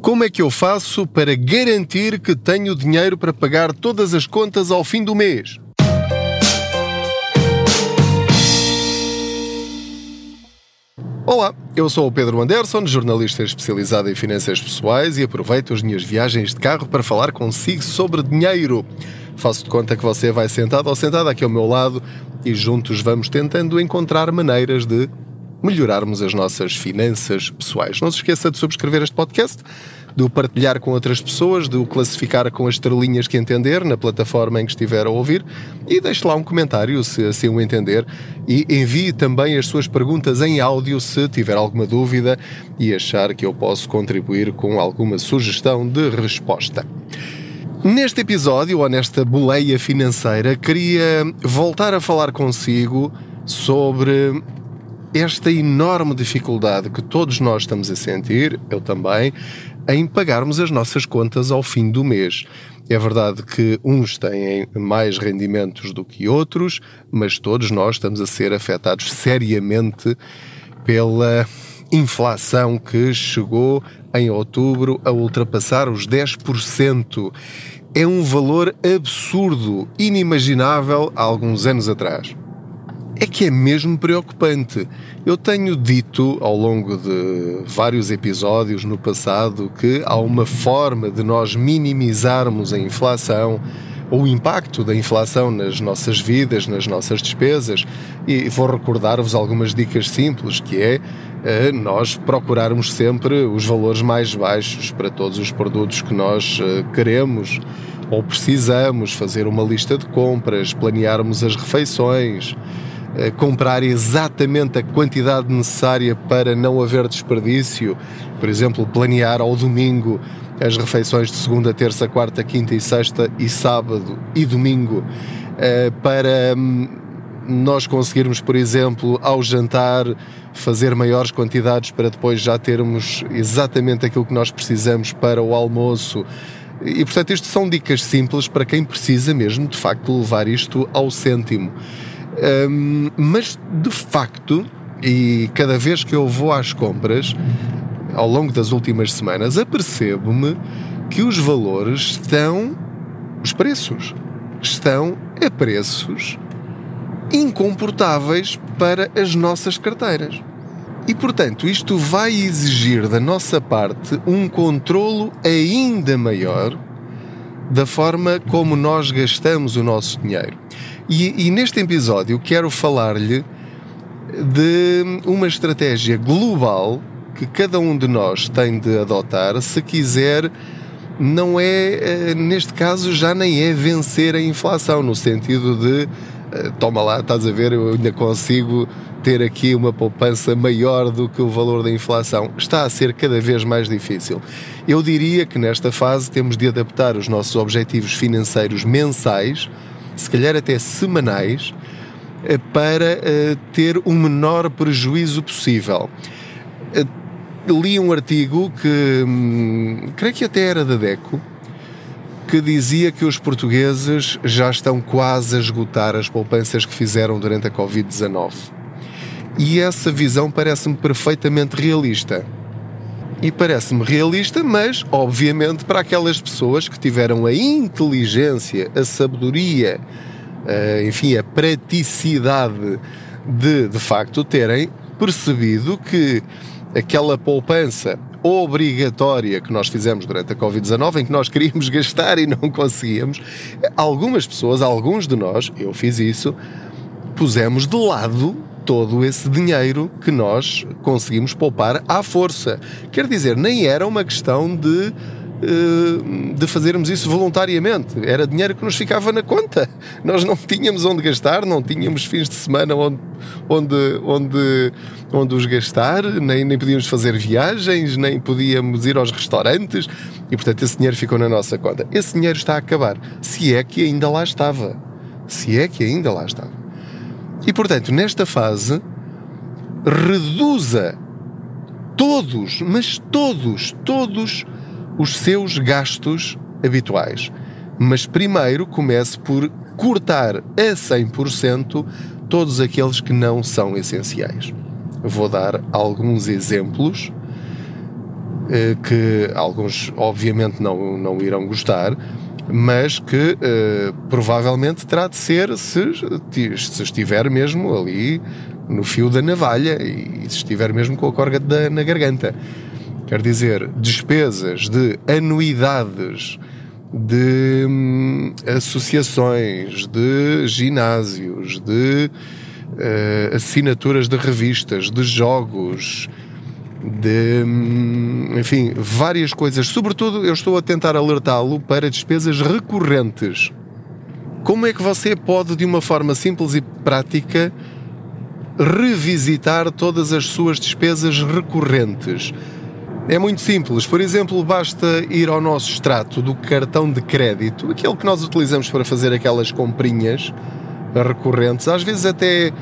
Como é que eu faço para garantir que tenho dinheiro para pagar todas as contas ao fim do mês? Olá, eu sou o Pedro Anderson, jornalista especializado em finanças pessoais e aproveito as minhas viagens de carro para falar consigo sobre dinheiro. Faço de conta que você vai sentado ou sentada aqui ao meu lado e juntos vamos tentando encontrar maneiras de melhorarmos as nossas finanças pessoais. Não se esqueça de subscrever este podcast, de o partilhar com outras pessoas, de o classificar com as estrelinhas que entender na plataforma em que estiver a ouvir e deixe lá um comentário se assim o entender e envie também as suas perguntas em áudio se tiver alguma dúvida e achar que eu posso contribuir com alguma sugestão de resposta. Neste episódio, ou nesta boleia financeira, queria voltar a falar consigo sobre esta enorme dificuldade que todos nós estamos a sentir, eu também, em pagarmos as nossas contas ao fim do mês. É verdade que uns têm mais rendimentos do que outros, mas todos nós estamos a ser afetados seriamente pela inflação que chegou em outubro a ultrapassar os 10%. É um valor absurdo, inimaginável há alguns anos atrás é que é mesmo preocupante. Eu tenho dito ao longo de vários episódios no passado que há uma forma de nós minimizarmos a inflação, o impacto da inflação nas nossas vidas, nas nossas despesas, e vou recordar-vos algumas dicas simples, que é eh, nós procurarmos sempre os valores mais baixos para todos os produtos que nós eh, queremos ou precisamos, fazer uma lista de compras, planearmos as refeições, comprar exatamente a quantidade necessária para não haver desperdício, por exemplo, planear ao domingo as refeições de segunda, terça, quarta, quinta e sexta e sábado e domingo eh, para hum, nós conseguirmos, por exemplo, ao jantar fazer maiores quantidades para depois já termos exatamente aquilo que nós precisamos para o almoço. E portanto, isto são dicas simples para quem precisa mesmo de facto levar isto ao cêntimo. Um, mas de facto, e cada vez que eu vou às compras, ao longo das últimas semanas, apercebo-me que os valores estão, os preços, estão a preços incomportáveis para as nossas carteiras. E portanto, isto vai exigir da nossa parte um controlo ainda maior da forma como nós gastamos o nosso dinheiro. E, e neste episódio quero falar-lhe de uma estratégia global que cada um de nós tem de adotar se quiser não é, eh, neste caso, já nem é vencer a inflação, no sentido de eh, toma lá, estás a ver, eu ainda consigo ter aqui uma poupança maior do que o valor da inflação. Está a ser cada vez mais difícil. Eu diria que nesta fase temos de adaptar os nossos objetivos financeiros mensais se calhar até semanais, eh, para eh, ter o menor prejuízo possível. Eh, li um artigo que, hum, creio que até era da DECO, que dizia que os portugueses já estão quase a esgotar as poupanças que fizeram durante a Covid-19. E essa visão parece-me perfeitamente realista. E parece-me realista, mas, obviamente, para aquelas pessoas que tiveram a inteligência, a sabedoria, uh, enfim, a praticidade de, de facto, terem percebido que aquela poupança obrigatória que nós fizemos durante a Covid-19, em que nós queríamos gastar e não conseguíamos, algumas pessoas, alguns de nós, eu fiz isso, pusemos de lado todo esse dinheiro que nós conseguimos poupar à força. Quer dizer, nem era uma questão de eh, de fazermos isso voluntariamente. Era dinheiro que nos ficava na conta. Nós não tínhamos onde gastar, não tínhamos fins de semana onde, onde, onde, onde os gastar, nem, nem podíamos fazer viagens, nem podíamos ir aos restaurantes e, portanto, esse dinheiro ficou na nossa conta. Esse dinheiro está a acabar. Se é que ainda lá estava. Se é que ainda lá estava. E portanto, nesta fase, reduza todos, mas todos, todos os seus gastos habituais. Mas primeiro comece por cortar a 100% todos aqueles que não são essenciais. Vou dar alguns exemplos. eh, que alguns obviamente não, não irão gostar, mas que uh, provavelmente terá de ser se, se estiver mesmo ali no fio da navalha e se estiver mesmo com a corda da, na garganta. Quer dizer, despesas de anuidades, de hum, associações, de ginásios, de uh, assinaturas de revistas, de jogos, de, enfim, várias coisas. Sobretudo, eu estou a tentar alertá-lo para despesas recorrentes. Como é que você pode, de uma forma simples e prática, revisitar todas as suas despesas recorrentes? É muito simples. Por exemplo, basta ir ao nosso extrato do cartão de crédito, aquele que nós utilizamos para fazer aquelas comprinhas recorrentes, às vezes até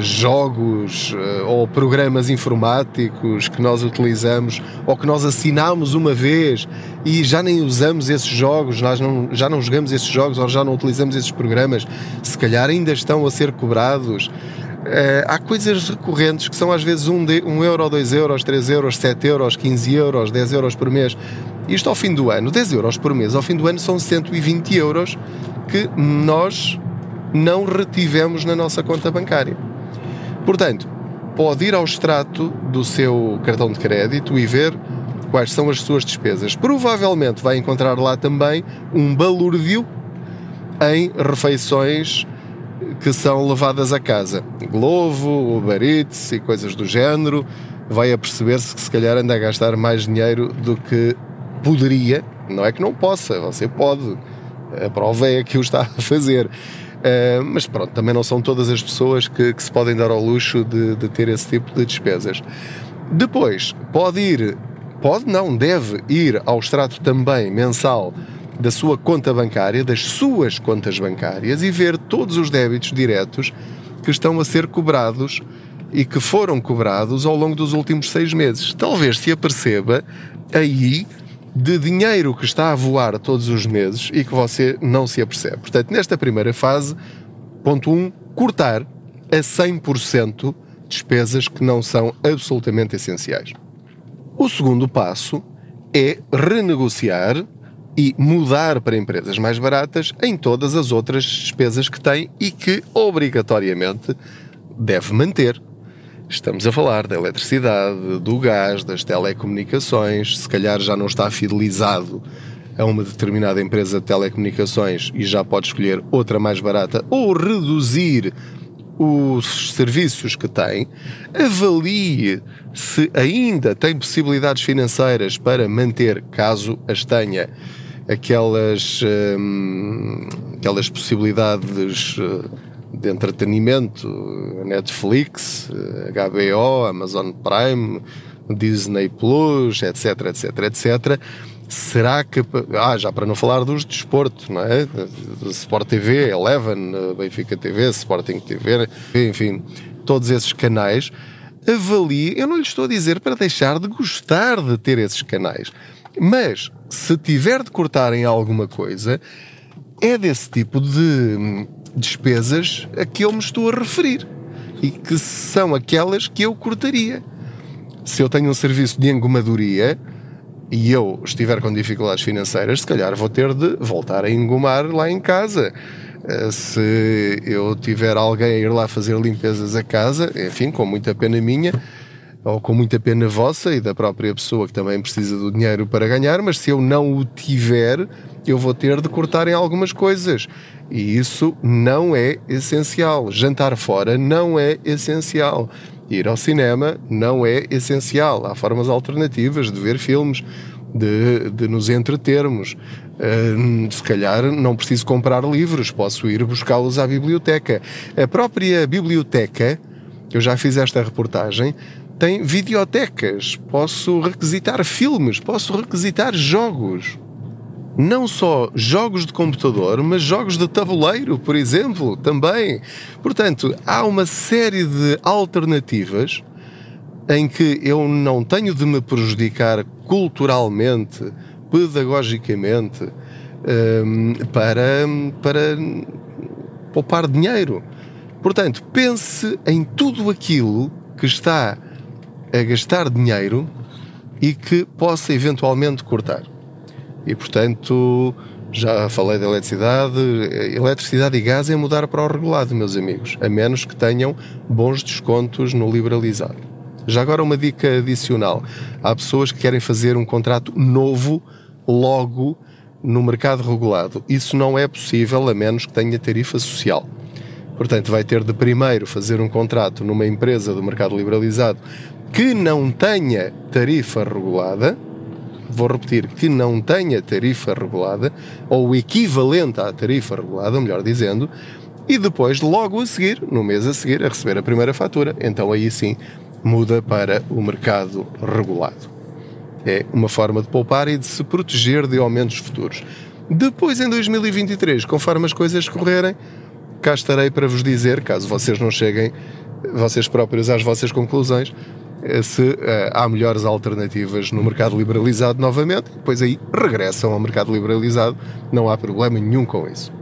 jogos eh, ou programas informáticos que nós utilizamos ou que nós assinamos uma vez e já nem usamos esses jogos, nós não, já não jogamos esses jogos ou já não utilizamos esses programas, se calhar ainda estão a ser cobrados. Uh, há coisas recorrentes que são às vezes 1 um, um euro, 2 euros, 3 euros, 7 euros, 15 euros, 10 euros por mês. Isto ao fim do ano, 10 euros por mês, ao fim do ano são 120 euros que nós não retivemos na nossa conta bancária. Portanto, pode ir ao extrato do seu cartão de crédito e ver quais são as suas despesas. Provavelmente vai encontrar lá também um balúrdio em refeições que são levadas a casa. Glovo, Uber Eats e coisas do género. Vai a perceber-se que se calhar anda a gastar mais dinheiro do que poderia. Não é que não possa, você pode. A prova é que o está a fazer. Uh, mas pronto, também não são todas as pessoas que, que se podem dar ao luxo de, de, ter esse tipo de despesas. Depois, pode ir, pode não, deve ir ao extrato também mensal da sua conta bancária, das suas contas bancárias e ver todos os débitos diretos que estão a ser cobrados e que foram cobrados ao longo dos últimos seis meses. Talvez se aperceba aí de dinheiro que está a voar todos os meses e que você não se apercebe. Portanto, nesta primeira fase, ponto 1, um, cortar a 100% despesas que não são absolutamente essenciais. O segundo passo é renegociar e mudar para empresas mais baratas em todas as outras despesas que tem e que obrigatoriamente deve manter. Estamos a falar da eletricidade, do gás, das telecomunicações, se calhar já não está fidelizado a uma determinada empresa de telecomunicações e já pode escolher outra mais barata ou reduzir os serviços que tem, avalie se ainda tem possibilidades financeiras para manter, caso as tenha, aquelas, hum, aquelas possibilidades eh, de entretenimento, Netflix, HBO, Amazon Prime, Disney Plus, etc, etc, etc. Será que. Ah, já para não falar dos desportos, não é? Sport TV, Eleven, Benfica TV, Sporting TV, enfim, todos esses canais. Avalie, eu não lhe estou a dizer para deixar de gostar de ter esses canais, mas se tiver de cortar em alguma coisa, é desse tipo de despesas a que eu me estou a referir e que são aquelas que eu cortaria. Se eu tenho um serviço de engomadoria e eu estiver com dificuldades financeiras, se calhar vou ter de voltar a engomar lá em casa. Eh, se eu tiver alguém a ir lá fazer limpezas a casa, enfim, com muita pena minha, ou com muita pena vossa e da própria pessoa que também precisa do dinheiro para ganhar, mas se eu não o tiver, eu vou ter de cortar em algumas coisas. E isso não é essencial. Jantar fora não é essencial. Ir ao cinema não é essencial. Há formas alternativas de ver filmes, de, de nos entretermos. Uh, se calhar não preciso comprar livros, posso ir buscá-los à biblioteca. A própria biblioteca, eu já fiz esta reportagem, tem videotecas. Posso requisitar filmes, posso requisitar jogos não só jogos de computador, mas jogos de tabuleiro, por exemplo, também. Portanto, há uma série de alternativas em que eu não tenho de me prejudicar culturalmente, pedagogicamente, um, para, para poupar dinheiro. Portanto, pense em tudo aquilo que está a gastar dinheiro e que possa eventualmente cortar. E portanto, já falei da eletricidade, eletricidade e gás é mudar para o regulado, meus amigos, a menos que tenham bons descontos no liberalizado. Já agora uma dica adicional. Há pessoas que querem fazer um contrato novo logo no mercado regulado. Isso não é possível a menos que tenha tarifa social. Portanto, vai ter de primeiro fazer um contrato numa empresa do mercado liberalizado que não tenha tarifa regulada. Vou repetir, que não tenha tarifa regulada, ou o equivalente à tarifa regulada, melhor dizendo, e depois, logo a seguir, no mês a seguir, a receber a primeira fatura. Então aí sim muda para o mercado regulado. É uma forma de poupar e de se proteger de aumentos futuros. Depois, em 2023, conforme as coisas correrem, cá estarei para vos dizer, caso vocês não cheguem, vocês próprios, às vossas conclusões, se uh, há melhores alternativas no mercado liberalizado novamente, depois aí regressam ao mercado liberalizado, não há problema nenhum com isso.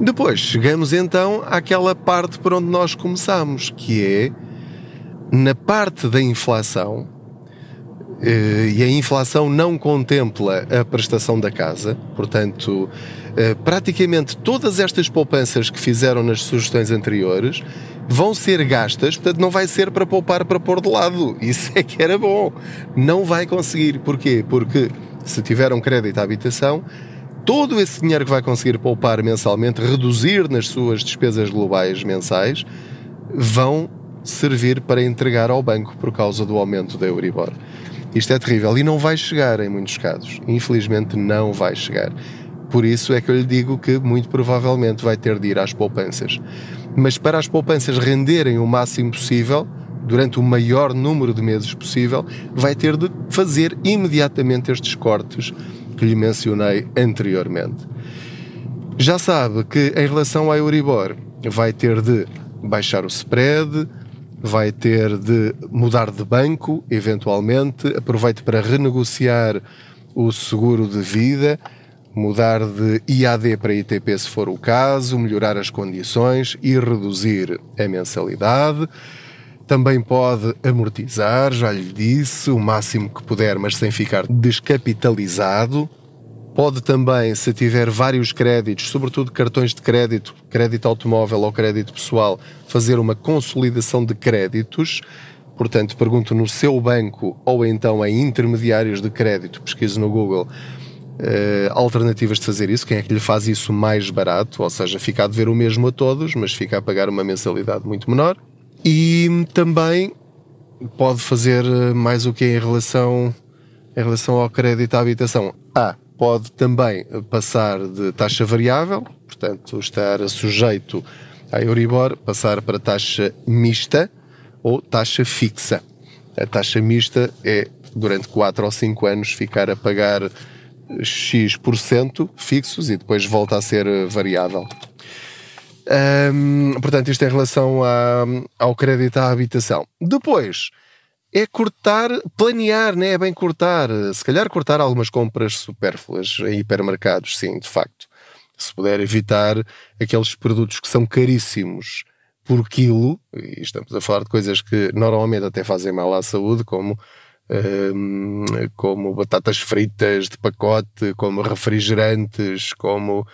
Depois chegamos então àquela parte por onde nós começamos, que é na parte da inflação, eh, e a inflação não contempla a prestação da casa, portanto, eh, praticamente todas estas poupanças que fizeram nas sugestões anteriores vão ser gastas, portanto, não vai ser para poupar para pôr de lado. Isso é que era bom. Não vai conseguir. Porquê? Porque se tiver um crédito à habitação, todo esse dinheiro que vai conseguir poupar mensalmente, reduzir nas suas despesas globais mensais, vão servir para entregar ao banco por causa do aumento da Euribor. Isto é terrível e não vai chegar em muitos casos. Infelizmente, não vai chegar. Por isso é que eu lhe digo que muito provavelmente vai ter de ir às poupanças. Mas para as poupanças renderem o máximo possível, durante o maior número de meses possível, vai ter de fazer imediatamente estes cortes que lhe mencionei anteriormente. Já sabe que em relação à Euribor, vai ter de baixar o spread, vai ter de mudar de banco, eventualmente. Aproveite para renegociar o seguro de vida, mudar de IAD para ITP se for o caso, melhorar as condições e reduzir a mensalidade. Também pode amortizar, já lhe disse, o máximo que puder, mas sem ficar descapitalizado. Pode também, se tiver vários créditos, sobretudo cartões de crédito, crédito automóvel ou crédito pessoal, fazer uma consolidação de créditos. Portanto, pergunto no seu banco ou então em intermediários de crédito, pesquise no Google alternativas de fazer isso, quem é que lhe faz isso mais barato, ou seja, fica a dever o mesmo a todos, mas fica a pagar uma mensalidade muito menor. E também pode fazer eh, mais o que em relação, em relação ao crédito à habitação. Ah, pode também passar de taxa variável, portanto, estar sujeito à Euribor, passar para taxa mista ou taxa fixa. A taxa mista é, durante 4 ou 5 anos, ficar a pagar X% fixos e depois volta a ser variável. Hum, portanto, isto em relação a, ao crédito à habitação. Depois, é cortar, planear, né? é bem cortar. Se calhar cortar algumas compras supérfluas em hipermercados, sim, de facto. Se puder evitar aqueles produtos que são caríssimos por quilo, e estamos a falar de coisas que normalmente até fazem mal à saúde, como, como batatas fritas de pacote, como refrigerantes, como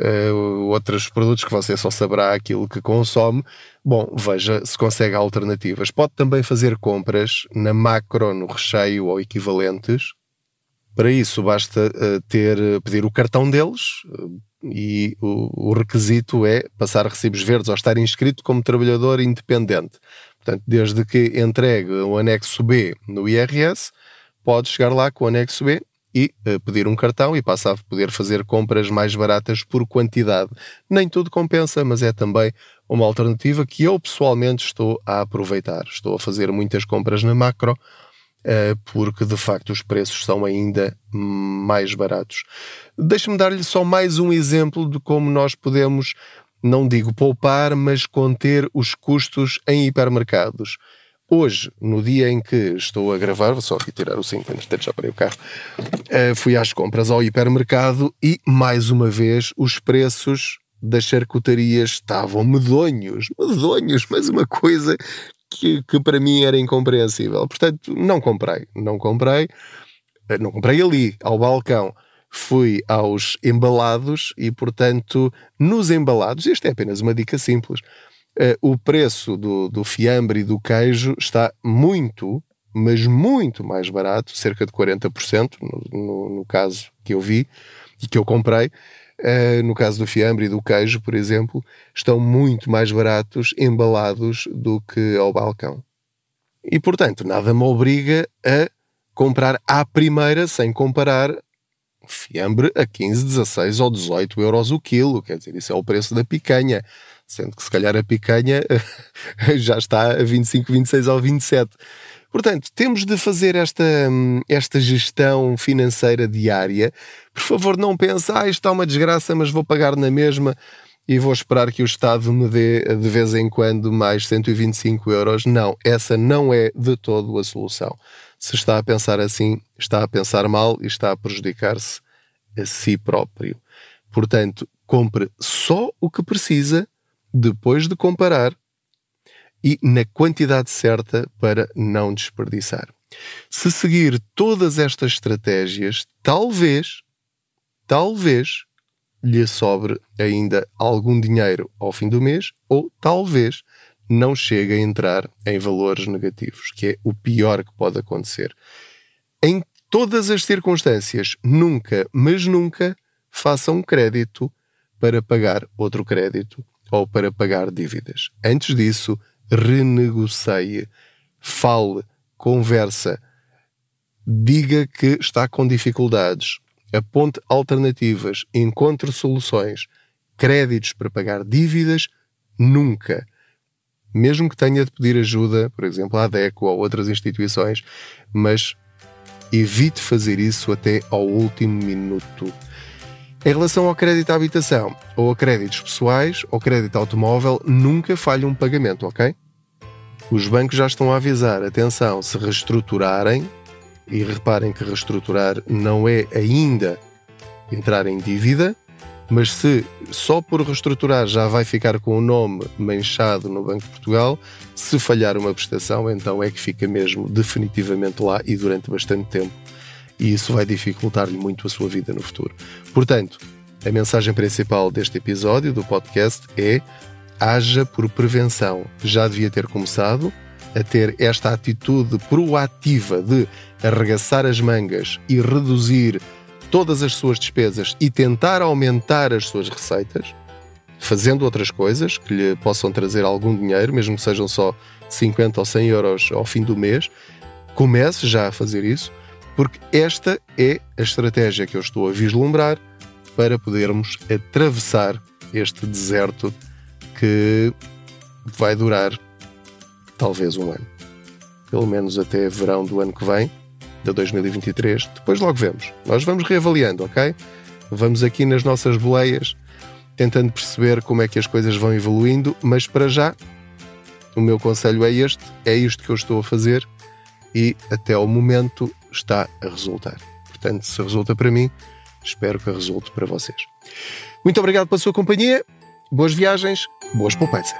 uh, outros produtos que você só saberá aquilo que consome. Bom, veja se consegue alternativas. Pode também fazer compras na macro, no recheio ou equivalentes. Para isso basta uh, ter, pedir o cartão deles uh, e o, o, requisito é passar recibos verdes ou estar inscrito como trabalhador independente. Portanto, desde que entregue o anexo B no IRS, pode chegar lá com o anexo B e uh, pedir um cartão e passa a poder fazer compras mais baratas por quantidade. Nem tudo compensa, mas é também uma alternativa que eu pessoalmente estou a aproveitar. Estou a fazer muitas compras na macro uh, porque de facto os preços são ainda mais baratos. Deixe-me dar-lhe só mais um exemplo de como nós podemos, não digo poupar, mas conter os custos em hipermercados. Hoje, no dia em que estou a gravar, vou só aqui tirar o cinto, entretanto já parei o carro, uh, fui às compras ao hipermercado e, mais uma vez, os preços das charcutarias estavam medonhos, medonhos, mas uma coisa que, que para mim era incompreensível. Portanto, não comprei. Não comprei. Eh, não comprei ali, ao balcão. Fui aos embalados e, portanto, nos embalados, isto é apenas uma dica simples, uh, o preço do, do fiambre e do queijo está muito, mas muito mais barato, cerca de 40%, no, no, no caso que eu vi e que eu comprei, Uh, no caso do fiambre e do queijo, por exemplo, estão muito mais baratos embalados do que ao balcão. E, portanto, nada me obriga a comprar à primeira sem comparar fiambre a 15, 16 ou 18 euros o quilo. Quer dizer, isso é o preço da picanha. Sendo que se calhar a picanha já está a 25, 26 ou 27. Portanto, temos de fazer esta, esta gestão financeira diária. Por favor, não pense, ah, isto está uma desgraça, mas vou pagar na mesma e vou esperar que o Estado me dê de vez em quando mais 125 euros. Não, essa não é de todo a solução. Se está a pensar assim, está a pensar mal e está a prejudicar-se a si próprio. Portanto, compre só o que precisa depois de comparar e na quantidade certa para não desperdiçar. Se seguir todas estas estratégias, talvez, talvez lhe sobre ainda algum dinheiro ao fim do mês ou talvez não chegue a entrar em valores negativos, que é o pior que pode acontecer. Em todas as circunstâncias, nunca, mas nunca, faça um crédito para pagar outro crédito ou para pagar dívidas. Antes disso, renegocie, fale, conversa, diga que está com dificuldades, aponte alternativas, encontre soluções, créditos para pagar dívidas, nunca. Mesmo que tenha de pedir ajuda, por exemplo, à DECO ou outras instituições, mas evite fazer isso até ao último minuto. Em relação ao crédito à habitação, ou a créditos pessoais, ou crédito automóvel, nunca falha um pagamento, ok? Os bancos já estão a avisar, atenção, se reestruturarem, e reparem que reestruturar não é ainda entrar em dívida, mas se só por reestruturar já vai ficar com o nome manchado no Banco de Portugal, se falhar uma prestação, então é que fica mesmo definitivamente lá e durante bastante tempo e isso vai dificultar-lhe muito a sua vida no futuro. Portanto, a mensagem principal deste episódio do podcast é: haja por prevenção. Já devia ter começado a ter esta atitude proativa de arregaçar as mangas e reduzir todas as suas despesas e tentar aumentar as suas receitas, fazendo outras coisas que lhe possam trazer algum dinheiro, mesmo que sejam só 50 ou 100 euros ao fim do mês. Comece já a fazer isso porque esta é a estratégia que eu estou a vislumbrar para podermos atravessar este deserto que vai durar talvez um ano. Pelo menos até verão do ano que vem, de 2023. Depois logo vemos. Nós vamos reavaliando, ok? Vamos aqui nas nossas boleias, tentando perceber como é que as coisas vão evoluindo, mas para já, o meu conselho é este, é isto que eu estou a fazer e até ao momento está a resultar. Portanto, se resulta para mim, espero que resulte para vocês. Muito obrigado pela sua companhia, boas viagens, boas poupanças.